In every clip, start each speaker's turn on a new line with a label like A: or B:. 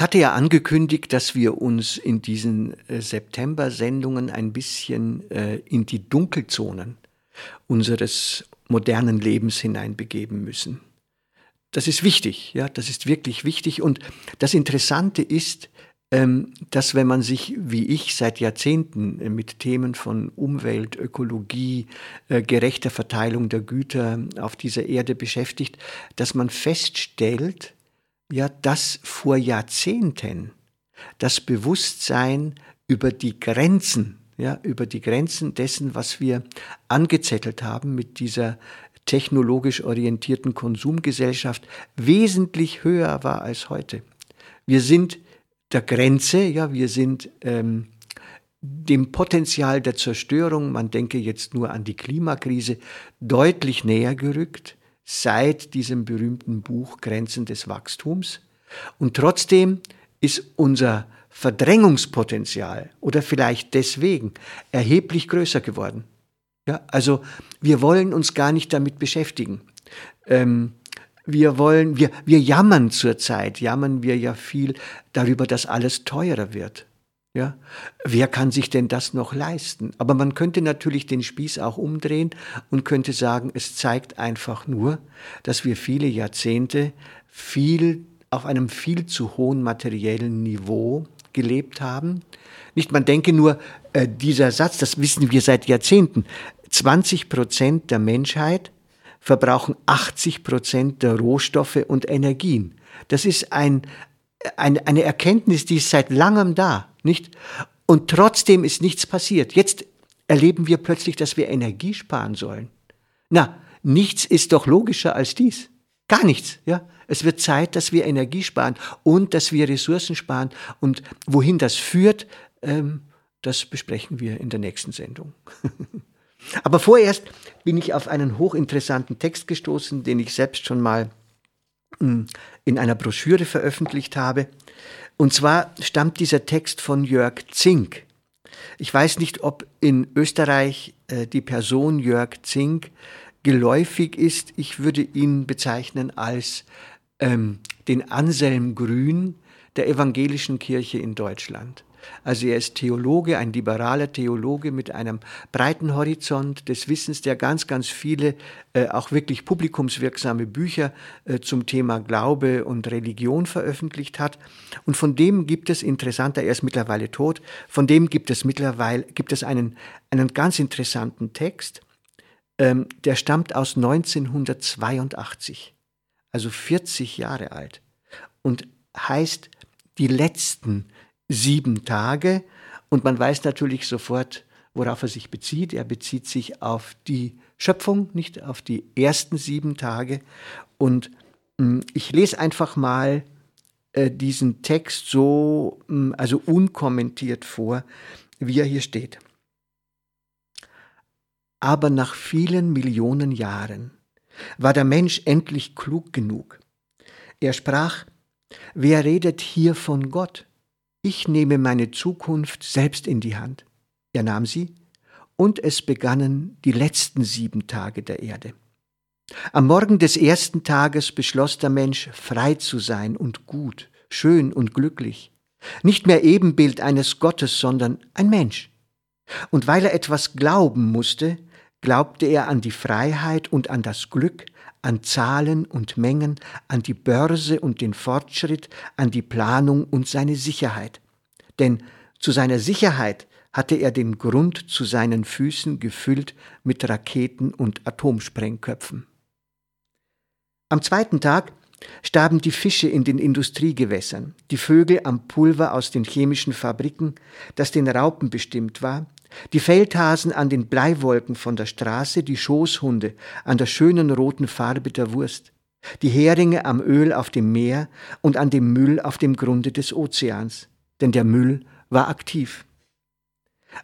A: Ich hatte ja angekündigt, dass wir uns in diesen äh, September-Sendungen ein bisschen äh, in die Dunkelzonen unseres modernen Lebens hineinbegeben müssen. Das ist wichtig, ja, das ist wirklich wichtig. Und das Interessante ist, ähm, dass wenn man sich, wie ich, seit Jahrzehnten mit Themen von Umwelt, Ökologie, äh, gerechter Verteilung der Güter auf dieser Erde beschäftigt, dass man feststellt, ja, dass vor Jahrzehnten das Bewusstsein über die Grenzen, ja, über die Grenzen dessen, was wir angezettelt haben mit dieser technologisch orientierten Konsumgesellschaft, wesentlich höher war als heute. Wir sind der Grenze, ja, wir sind ähm, dem Potenzial der Zerstörung, man denke jetzt nur an die Klimakrise, deutlich näher gerückt seit diesem berühmten Buch Grenzen des Wachstums. Und trotzdem ist unser Verdrängungspotenzial oder vielleicht deswegen erheblich größer geworden. Ja, also wir wollen uns gar nicht damit beschäftigen. Ähm, wir wollen, wir, wir jammern zurzeit, jammern wir ja viel darüber, dass alles teurer wird. Ja, wer kann sich denn das noch leisten? Aber man könnte natürlich den Spieß auch umdrehen und könnte sagen, es zeigt einfach nur, dass wir viele Jahrzehnte viel auf einem viel zu hohen materiellen Niveau gelebt haben. Nicht, man denke nur, äh, dieser Satz, das wissen wir seit Jahrzehnten, 20 Prozent der Menschheit verbrauchen 80 Prozent der Rohstoffe und Energien. Das ist ein, eine, eine Erkenntnis, die ist seit langem da, nicht? Und trotzdem ist nichts passiert. Jetzt erleben wir plötzlich, dass wir Energie sparen sollen. Na, nichts ist doch logischer als dies. Gar nichts, ja. Es wird Zeit, dass wir Energie sparen und dass wir Ressourcen sparen. Und wohin das führt, ähm, das besprechen wir in der nächsten Sendung. Aber vorerst bin ich auf einen hochinteressanten Text gestoßen, den ich selbst schon mal in einer Broschüre veröffentlicht habe. Und zwar stammt dieser Text von Jörg Zink. Ich weiß nicht, ob in Österreich äh, die Person Jörg Zink geläufig ist. Ich würde ihn bezeichnen als ähm, den Anselm Grün der evangelischen Kirche in Deutschland. Also er ist Theologe, ein liberaler Theologe mit einem breiten Horizont des Wissens, der ganz, ganz viele äh, auch wirklich publikumswirksame Bücher äh, zum Thema Glaube und Religion veröffentlicht hat. Und von dem gibt es interessanter, er ist mittlerweile tot, von dem gibt es mittlerweile gibt es einen, einen ganz interessanten Text, ähm, der stammt aus 1982, also 40 Jahre alt und heißt die letzten sieben Tage. Und man weiß natürlich sofort, worauf er sich bezieht. Er bezieht sich auf die Schöpfung, nicht auf die ersten sieben Tage. Und hm, ich lese einfach mal äh, diesen Text so, hm, also unkommentiert vor, wie er hier steht. Aber nach vielen Millionen Jahren war der Mensch endlich klug genug. Er sprach, wer redet hier von Gott? Ich nehme meine Zukunft selbst in die Hand. Er nahm sie, und es begannen die letzten sieben Tage der Erde. Am Morgen des ersten Tages beschloss der Mensch, frei zu sein und gut, schön und glücklich. Nicht mehr Ebenbild eines Gottes, sondern ein Mensch. Und weil er etwas glauben musste, glaubte er an die Freiheit und an das Glück, an Zahlen und Mengen, an die Börse und den Fortschritt, an die Planung und seine Sicherheit. Denn zu seiner Sicherheit hatte er den Grund zu seinen Füßen gefüllt mit Raketen und Atomsprengköpfen. Am zweiten Tag starben die Fische in den Industriegewässern, die Vögel am Pulver aus den chemischen Fabriken, das den Raupen bestimmt war, Die Feldhasen an den Bleiwolken von der Straße, die Schoßhunde an der schönen roten Farbe der Wurst, die Heringe am Öl auf dem Meer und an dem Müll auf dem Grunde des Ozeans, denn der Müll war aktiv.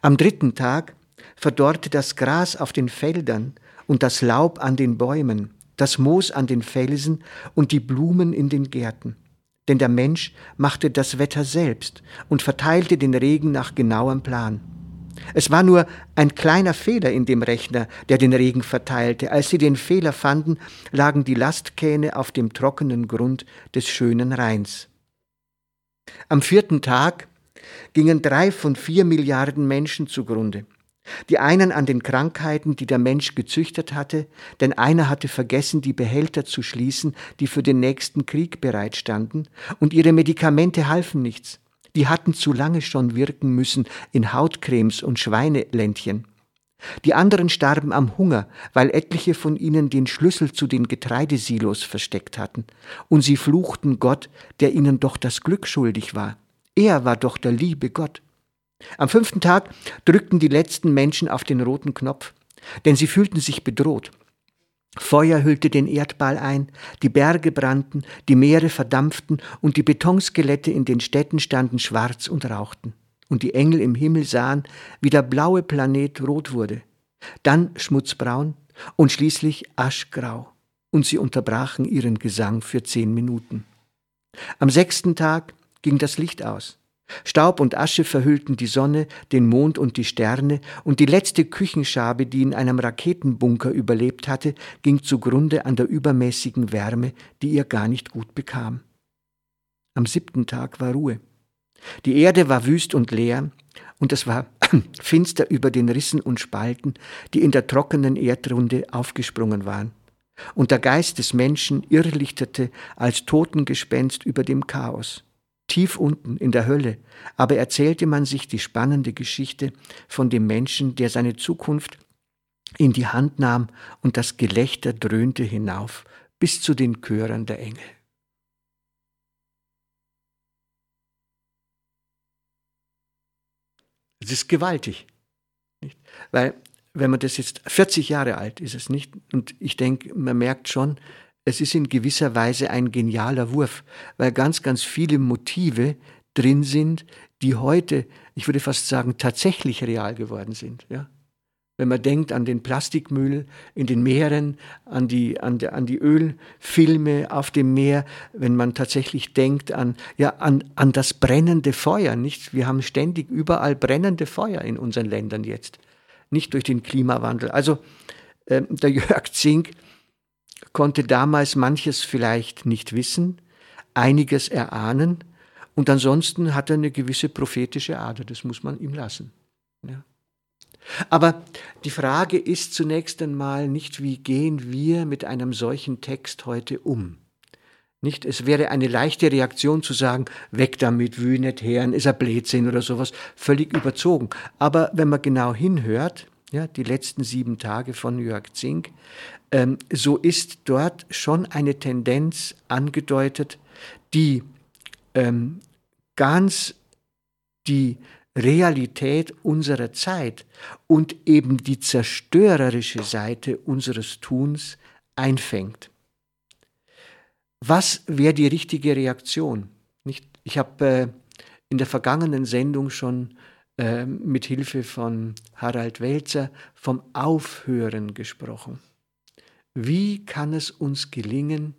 A: Am dritten Tag verdorrte das Gras auf den Feldern und das Laub an den Bäumen, das Moos an den Felsen und die Blumen in den Gärten. Denn der Mensch machte das Wetter selbst und verteilte den Regen nach genauem Plan. Es war nur ein kleiner Fehler in dem Rechner, der den Regen verteilte. Als sie den Fehler fanden, lagen die Lastkähne auf dem trockenen Grund des schönen Rheins. Am vierten Tag gingen drei von vier Milliarden Menschen zugrunde. Die einen an den Krankheiten, die der Mensch gezüchtet hatte, denn einer hatte vergessen, die Behälter zu schließen, die für den nächsten Krieg bereitstanden, und ihre Medikamente halfen nichts die hatten zu lange schon wirken müssen in Hautcremes und Schweineländchen. Die anderen starben am Hunger, weil etliche von ihnen den Schlüssel zu den Getreidesilos versteckt hatten, und sie fluchten Gott, der ihnen doch das Glück schuldig war. Er war doch der liebe Gott. Am fünften Tag drückten die letzten Menschen auf den roten Knopf, denn sie fühlten sich bedroht. Feuer hüllte den Erdball ein, die Berge brannten, die Meere verdampften und die Betonskelette in den Städten standen schwarz und rauchten. Und die Engel im Himmel sahen, wie der blaue Planet rot wurde, dann schmutzbraun und schließlich aschgrau. Und sie unterbrachen ihren Gesang für zehn Minuten. Am sechsten Tag ging das Licht aus. Staub und Asche verhüllten die Sonne, den Mond und die Sterne, und die letzte Küchenschabe, die in einem Raketenbunker überlebt hatte, ging zugrunde an der übermäßigen Wärme, die ihr gar nicht gut bekam. Am siebten Tag war Ruhe. Die Erde war wüst und leer, und es war finster über den Rissen und Spalten, die in der trockenen Erdrunde aufgesprungen waren. Und der Geist des Menschen irrlichterte als Totengespenst über dem Chaos tief unten in der Hölle, aber erzählte man sich die spannende Geschichte von dem Menschen, der seine Zukunft in die Hand nahm und das Gelächter dröhnte hinauf bis zu den Chören der Engel. Es ist gewaltig, nicht? weil wenn man das jetzt 40 Jahre alt ist es nicht und ich denke, man merkt schon, es ist in gewisser Weise ein genialer Wurf, weil ganz, ganz viele Motive drin sind, die heute, ich würde fast sagen, tatsächlich real geworden sind. Ja? Wenn man denkt an den Plastikmüll in den Meeren, an die, an, die, an die Ölfilme auf dem Meer, wenn man tatsächlich denkt an, ja, an, an das brennende Feuer. Nicht? Wir haben ständig überall brennende Feuer in unseren Ländern jetzt, nicht durch den Klimawandel. Also äh, der Jörg Zink konnte damals manches vielleicht nicht wissen, einiges erahnen und ansonsten hat er eine gewisse prophetische Ader, das muss man ihm lassen. Ja. Aber die Frage ist zunächst einmal nicht, wie gehen wir mit einem solchen Text heute um? Nicht, es wäre eine leichte Reaktion zu sagen, weg damit, wüh nicht Herren, ist er Blödsinn oder sowas, völlig überzogen. Aber wenn man genau hinhört, ja, die letzten sieben Tage von Jörg Zink, ähm, so ist dort schon eine Tendenz angedeutet, die ähm, ganz die Realität unserer Zeit und eben die zerstörerische Seite unseres Tuns einfängt. Was wäre die richtige Reaktion? Nicht? Ich habe äh, in der vergangenen Sendung schon äh, mit Hilfe von Harald Welzer vom Aufhören gesprochen. Wie kann es uns gelingen,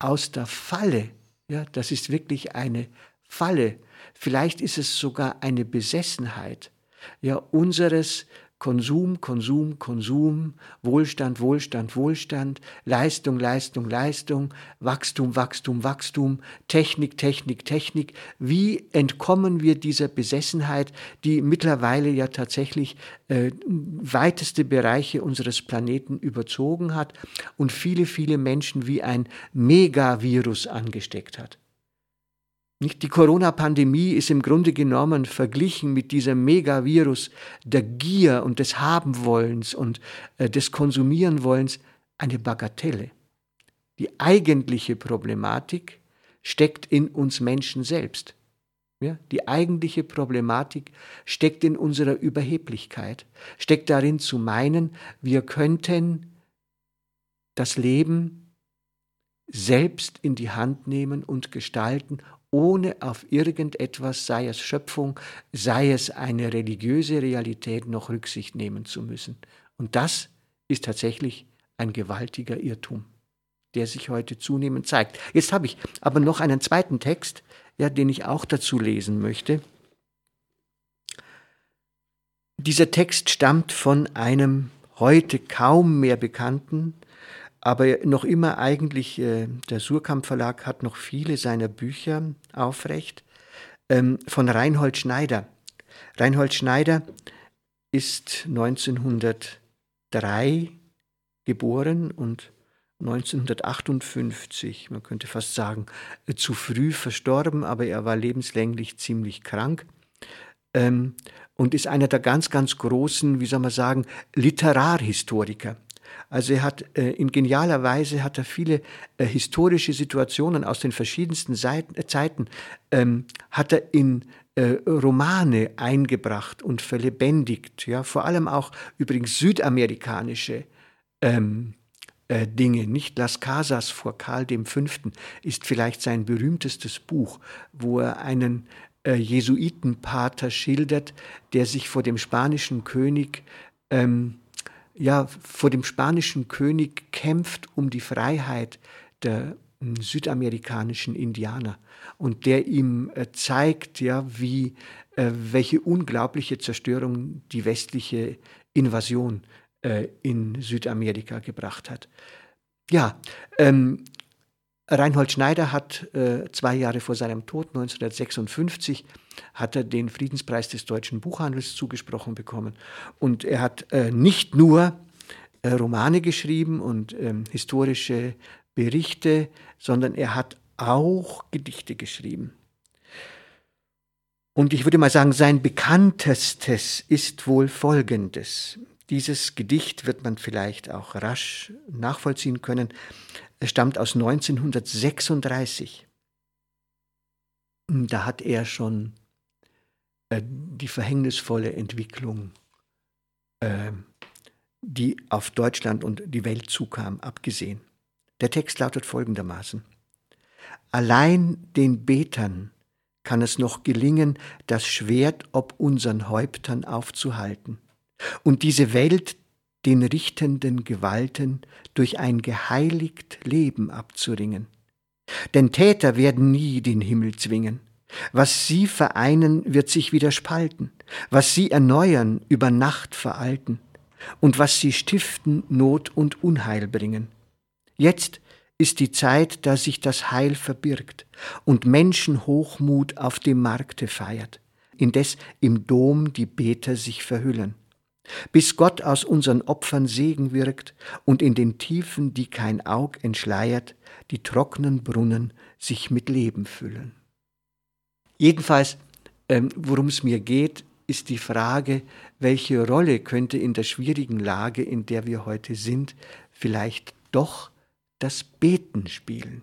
A: aus der Falle, ja, das ist wirklich eine Falle, vielleicht ist es sogar eine Besessenheit, ja, unseres Konsum, Konsum, Konsum, Wohlstand, Wohlstand, Wohlstand, Leistung, Leistung, Leistung, Wachstum, Wachstum, Wachstum, Technik, Technik, Technik. Wie entkommen wir dieser Besessenheit, die mittlerweile ja tatsächlich äh, weiteste Bereiche unseres Planeten überzogen hat und viele, viele Menschen wie ein Megavirus angesteckt hat? Die Corona-Pandemie ist im Grunde genommen verglichen mit diesem Megavirus der Gier und des Habenwollens und äh, des Konsumierenwollens eine Bagatelle. Die eigentliche Problematik steckt in uns Menschen selbst. Ja, die eigentliche Problematik steckt in unserer Überheblichkeit, steckt darin zu meinen, wir könnten das Leben selbst in die Hand nehmen und gestalten, ohne auf irgendetwas, sei es Schöpfung, sei es eine religiöse Realität, noch Rücksicht nehmen zu müssen. Und das ist tatsächlich ein gewaltiger Irrtum, der sich heute zunehmend zeigt. Jetzt habe ich aber noch einen zweiten Text, ja, den ich auch dazu lesen möchte. Dieser Text stammt von einem heute kaum mehr bekannten, aber noch immer eigentlich, äh, der Surkamp Verlag hat noch viele seiner Bücher aufrecht, ähm, von Reinhold Schneider. Reinhold Schneider ist 1903 geboren und 1958, man könnte fast sagen, zu früh verstorben, aber er war lebenslänglich ziemlich krank ähm, und ist einer der ganz, ganz großen, wie soll man sagen, Literarhistoriker. Also er hat äh, in genialer Weise hat er viele äh, historische Situationen aus den verschiedensten Seiten, äh, Zeiten ähm, hat er in äh, Romane eingebracht und verlebendigt. Ja, vor allem auch übrigens südamerikanische ähm, äh, Dinge. Nicht Las Casas vor Karl V. ist vielleicht sein berühmtestes Buch, wo er einen äh, Jesuitenpater schildert, der sich vor dem spanischen König ähm, ja, vor dem spanischen König kämpft um die Freiheit der hm, südamerikanischen Indianer und der ihm äh, zeigt, ja, wie, äh, welche unglaubliche Zerstörung die westliche Invasion äh, in Südamerika gebracht hat. Ja, ähm, Reinhold Schneider hat äh, zwei Jahre vor seinem Tod, 1956, hat er den Friedenspreis des deutschen Buchhandels zugesprochen bekommen. Und er hat äh, nicht nur äh, Romane geschrieben und ähm, historische Berichte, sondern er hat auch Gedichte geschrieben. Und ich würde mal sagen, sein bekanntestes ist wohl folgendes. Dieses Gedicht wird man vielleicht auch rasch nachvollziehen können. Es stammt aus 1936. Da hat er schon äh, die verhängnisvolle Entwicklung, äh, die auf Deutschland und die Welt zukam, abgesehen. Der Text lautet folgendermaßen. Allein den Betern kann es noch gelingen, das Schwert ob unseren Häuptern aufzuhalten und diese Welt den richtenden Gewalten durch ein geheiligt Leben abzuringen. Denn Täter werden nie den Himmel zwingen. Was sie vereinen, wird sich wieder spalten. Was sie erneuern, über Nacht veralten. Und was sie stiften, Not und Unheil bringen. Jetzt ist die Zeit, da sich das Heil verbirgt und Menschen Hochmut auf dem Markte feiert, indes im Dom die Beter sich verhüllen bis Gott aus unseren Opfern Segen wirkt und in den Tiefen, die kein Aug entschleiert, die trockenen Brunnen sich mit Leben füllen. Jedenfalls, ähm, worum es mir geht, ist die Frage, welche Rolle könnte in der schwierigen Lage, in der wir heute sind, vielleicht doch das Beten spielen.